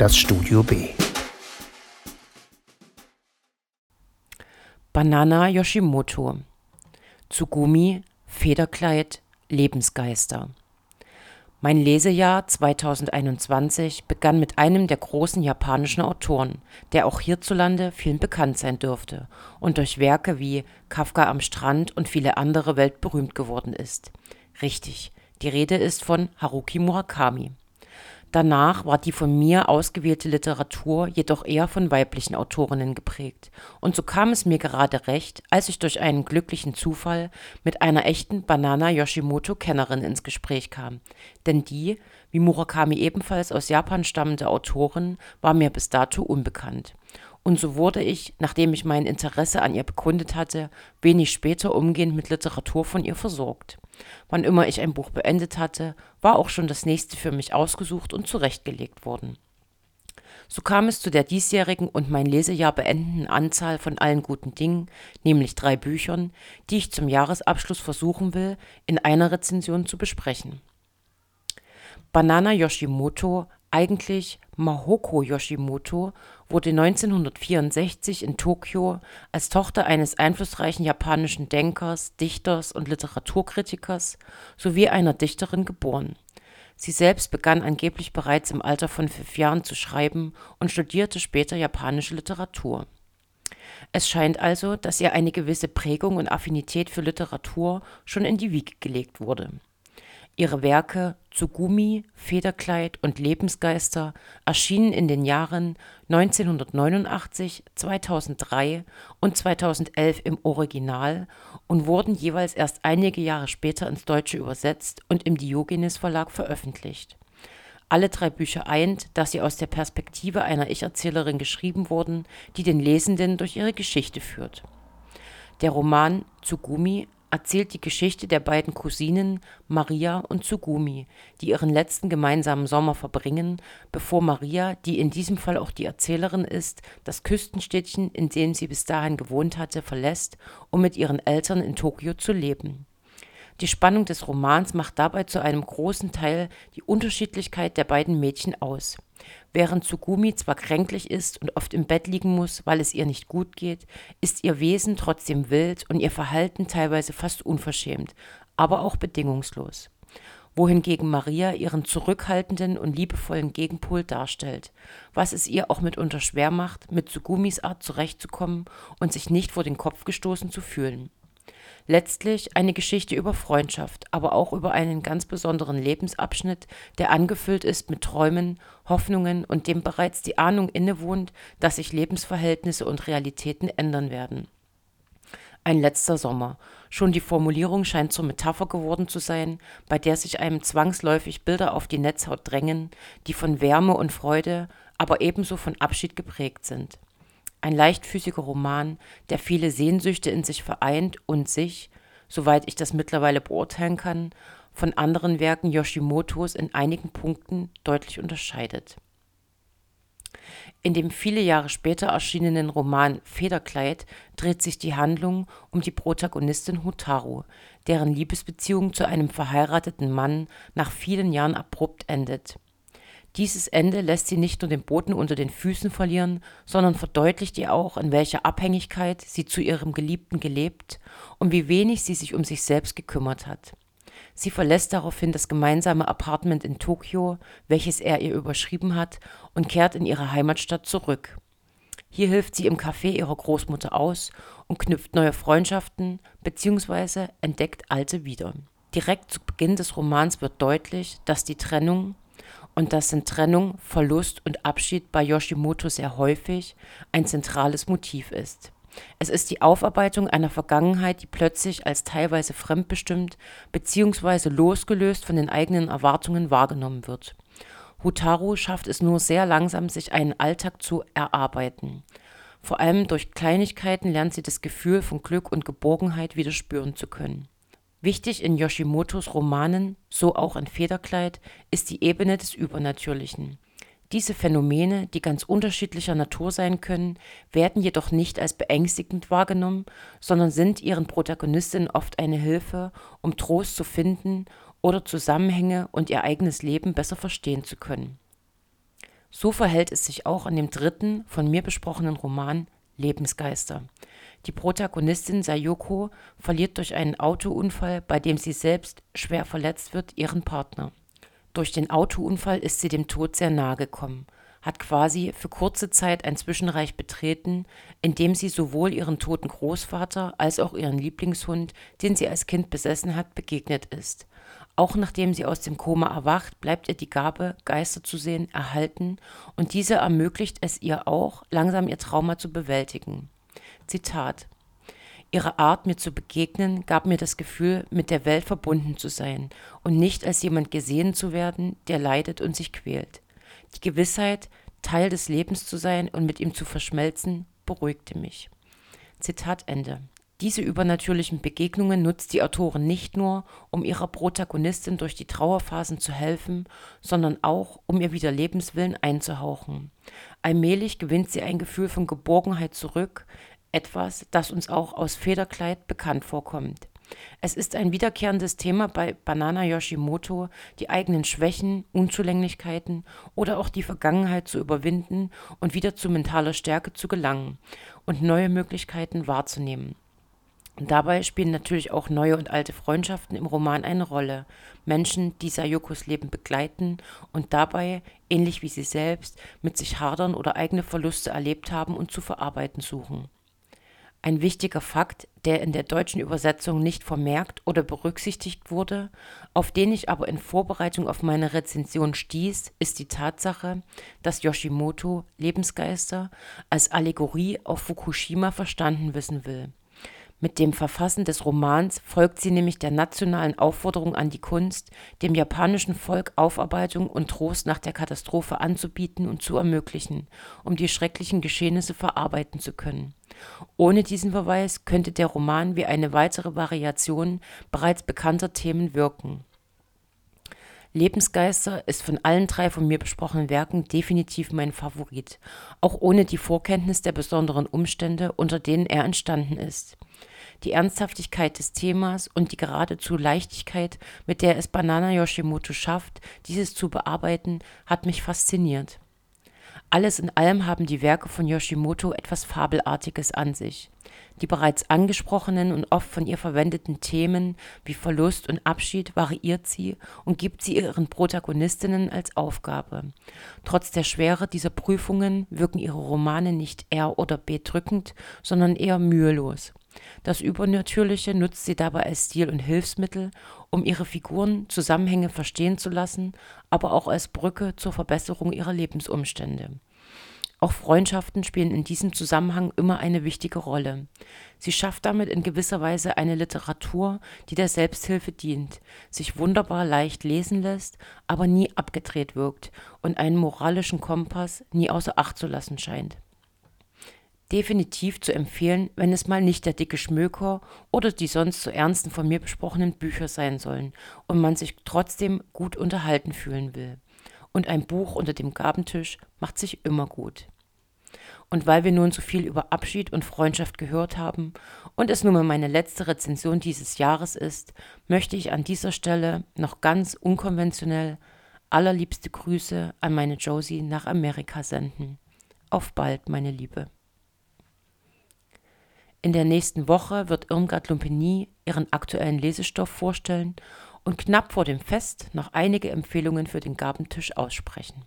das Studio B. Banana Yoshimoto Tsugumi Federkleid Lebensgeister Mein Lesejahr 2021 begann mit einem der großen japanischen Autoren, der auch hierzulande vielen bekannt sein dürfte und durch Werke wie Kafka am Strand und viele andere weltberühmt geworden ist. Richtig, die Rede ist von Haruki Murakami. Danach war die von mir ausgewählte Literatur jedoch eher von weiblichen Autorinnen geprägt, und so kam es mir gerade recht, als ich durch einen glücklichen Zufall mit einer echten Banana-Yoshimoto-Kennerin ins Gespräch kam, denn die, wie Murakami ebenfalls aus Japan stammende Autorin, war mir bis dato unbekannt. Und so wurde ich, nachdem ich mein Interesse an ihr bekundet hatte, wenig später umgehend mit Literatur von ihr versorgt. Wann immer ich ein Buch beendet hatte, war auch schon das nächste für mich ausgesucht und zurechtgelegt worden. So kam es zu der diesjährigen und mein Lesejahr beendenden Anzahl von allen guten Dingen, nämlich drei Büchern, die ich zum Jahresabschluss versuchen will, in einer Rezension zu besprechen. Banana Yoshimoto eigentlich Mahoko Yoshimoto wurde 1964 in Tokio als Tochter eines einflussreichen japanischen Denkers, Dichters und Literaturkritikers sowie einer Dichterin geboren. Sie selbst begann angeblich bereits im Alter von fünf Jahren zu schreiben und studierte später japanische Literatur. Es scheint also, dass ihr eine gewisse Prägung und Affinität für Literatur schon in die Wiege gelegt wurde Ihre Werke Tsugumi, Federkleid und Lebensgeister erschienen in den Jahren 1989, 2003 und 2011 im Original und wurden jeweils erst einige Jahre später ins Deutsche übersetzt und im Diogenes Verlag veröffentlicht. Alle drei Bücher eint, dass sie aus der Perspektive einer Ich-Erzählerin geschrieben wurden, die den Lesenden durch ihre Geschichte führt. Der Roman Tsugumi erzählt die Geschichte der beiden Cousinen Maria und Tsugumi, die ihren letzten gemeinsamen Sommer verbringen, bevor Maria, die in diesem Fall auch die Erzählerin ist, das Küstenstädtchen, in dem sie bis dahin gewohnt hatte, verlässt, um mit ihren Eltern in Tokio zu leben. Die Spannung des Romans macht dabei zu einem großen Teil die Unterschiedlichkeit der beiden Mädchen aus Während Tsugumi zwar kränklich ist und oft im Bett liegen muss, weil es ihr nicht gut geht, ist ihr Wesen trotzdem wild und ihr Verhalten teilweise fast unverschämt, aber auch bedingungslos. Wohingegen Maria ihren zurückhaltenden und liebevollen Gegenpol darstellt, was es ihr auch mitunter schwer macht, mit Tsugumis Art zurechtzukommen und sich nicht vor den Kopf gestoßen zu fühlen. Letztlich eine Geschichte über Freundschaft, aber auch über einen ganz besonderen Lebensabschnitt, der angefüllt ist mit Träumen, Hoffnungen und dem bereits die Ahnung innewohnt, dass sich Lebensverhältnisse und Realitäten ändern werden. Ein letzter Sommer. Schon die Formulierung scheint zur Metapher geworden zu sein, bei der sich einem zwangsläufig Bilder auf die Netzhaut drängen, die von Wärme und Freude, aber ebenso von Abschied geprägt sind ein leichtfüßiger Roman, der viele Sehnsüchte in sich vereint und sich, soweit ich das mittlerweile beurteilen kann, von anderen Werken Yoshimotos in einigen Punkten deutlich unterscheidet. In dem viele Jahre später erschienenen Roman Federkleid dreht sich die Handlung um die Protagonistin Hotaru, deren Liebesbeziehung zu einem verheirateten Mann nach vielen Jahren abrupt endet dieses Ende lässt sie nicht nur den Boden unter den Füßen verlieren, sondern verdeutlicht ihr auch, in welcher Abhängigkeit sie zu ihrem Geliebten gelebt und wie wenig sie sich um sich selbst gekümmert hat. Sie verlässt daraufhin das gemeinsame Apartment in Tokio, welches er ihr überschrieben hat, und kehrt in ihre Heimatstadt zurück. Hier hilft sie im Café ihrer Großmutter aus und knüpft neue Freundschaften bzw. entdeckt alte wieder. Direkt zu Beginn des Romans wird deutlich, dass die Trennung, und dass in Trennung, Verlust und Abschied bei Yoshimoto sehr häufig ein zentrales Motiv ist. Es ist die Aufarbeitung einer Vergangenheit, die plötzlich als teilweise fremdbestimmt bzw. losgelöst von den eigenen Erwartungen wahrgenommen wird. Hutaru schafft es nur sehr langsam, sich einen Alltag zu erarbeiten. Vor allem durch Kleinigkeiten lernt sie das Gefühl von Glück und Geborgenheit wieder spüren zu können Wichtig in Yoshimotos Romanen, so auch in Federkleid, ist die Ebene des Übernatürlichen. Diese Phänomene, die ganz unterschiedlicher Natur sein können, werden jedoch nicht als beängstigend wahrgenommen, sondern sind ihren Protagonistinnen oft eine Hilfe, um Trost zu finden oder Zusammenhänge und ihr eigenes Leben besser verstehen zu können. So verhält es sich auch in dem dritten von mir besprochenen Roman Lebensgeister. Die Protagonistin Sayoko verliert durch einen Autounfall, bei dem sie selbst schwer verletzt wird, ihren Partner. Durch den Autounfall ist sie dem Tod sehr nahe gekommen, hat quasi für kurze Zeit ein Zwischenreich betreten, in dem sie sowohl ihren toten Großvater als auch ihren Lieblingshund, den sie als Kind besessen hat, begegnet ist. Auch nachdem sie aus dem Koma erwacht, bleibt ihr die Gabe, Geister zu sehen, erhalten und diese ermöglicht es ihr auch, langsam ihr Trauma zu bewältigen. Zitat Ihre Art, mir zu begegnen, gab mir das Gefühl, mit der Welt verbunden zu sein und nicht als jemand gesehen zu werden, der leidet und sich quält. Die Gewissheit, Teil des Lebens zu sein und mit ihm zu verschmelzen, beruhigte mich. Zitat Ende. Diese übernatürlichen Begegnungen nutzt die Autorin nicht nur, um ihrer Protagonistin durch die Trauerphasen zu helfen, sondern auch, um ihr wieder Lebenswillen einzuhauchen. Allmählich gewinnt sie ein Gefühl von Geborgenheit zurück, etwas, das uns auch aus Federkleid bekannt vorkommt. Es ist ein wiederkehrendes Thema bei Banana Yoshimoto, die eigenen Schwächen, Unzulänglichkeiten oder auch die Vergangenheit zu überwinden und wieder zu mentaler Stärke zu gelangen und neue Möglichkeiten wahrzunehmen. Dabei spielen natürlich auch neue und alte Freundschaften im Roman eine Rolle. Menschen, die Sayokos Leben begleiten und dabei, ähnlich wie sie selbst, mit sich hadern oder eigene Verluste erlebt haben und zu verarbeiten suchen. Ein wichtiger Fakt, der in der deutschen Übersetzung nicht vermerkt oder berücksichtigt wurde, auf den ich aber in Vorbereitung auf meine Rezension stieß, ist die Tatsache, dass Yoshimoto Lebensgeister als Allegorie auf Fukushima verstanden wissen will. Mit dem Verfassen des Romans folgt sie nämlich der nationalen Aufforderung an die Kunst, dem japanischen Volk Aufarbeitung und Trost nach der Katastrophe anzubieten und zu ermöglichen, um die schrecklichen Geschehnisse verarbeiten zu können. Ohne diesen Verweis könnte der Roman wie eine weitere Variation bereits bekannter Themen wirken. Lebensgeister ist von allen drei von mir besprochenen Werken definitiv mein Favorit, auch ohne die Vorkenntnis der besonderen Umstände, unter denen er entstanden ist die Ernsthaftigkeit des Themas und die geradezu Leichtigkeit, mit der es Banana Yoshimoto schafft, dieses zu bearbeiten, hat mich fasziniert. Alles in allem haben die Werke von Yoshimoto etwas Fabelartiges an sich. Die bereits angesprochenen und oft von ihr verwendeten Themen wie Verlust und Abschied variiert sie und gibt sie ihren Protagonistinnen als Aufgabe. Trotz der Schwere dieser Prüfungen wirken ihre Romane nicht R oder B drückend, sondern eher mühelos. Das Übernatürliche nutzt sie dabei als Stil und Hilfsmittel, um ihre Figuren Zusammenhänge verstehen zu lassen, aber auch als Brücke zur Verbesserung ihrer Lebensumstände. Auch Freundschaften spielen in diesem Zusammenhang immer eine wichtige Rolle. Sie schafft damit in gewisser Weise eine Literatur, die der Selbsthilfe dient, sich wunderbar leicht lesen lässt, aber nie abgedreht wirkt und einen moralischen Kompass nie außer Acht zu lassen scheint definitiv zu empfehlen, wenn es mal nicht der dicke Schmöker oder die sonst so ernsten von mir besprochenen Bücher sein sollen und man sich trotzdem gut unterhalten fühlen will. Und ein Buch unter dem Gabentisch macht sich immer gut. Und weil wir nun so viel über Abschied und Freundschaft gehört haben und es nun mal meine letzte Rezension dieses Jahres ist, möchte ich an dieser Stelle noch ganz unkonventionell allerliebste Grüße an meine Josie nach Amerika senden. Auf bald, meine Liebe. In der nächsten Woche wird Irmgard Lumpeni ihren aktuellen Lesestoff vorstellen und knapp vor dem Fest noch einige Empfehlungen für den Gabentisch aussprechen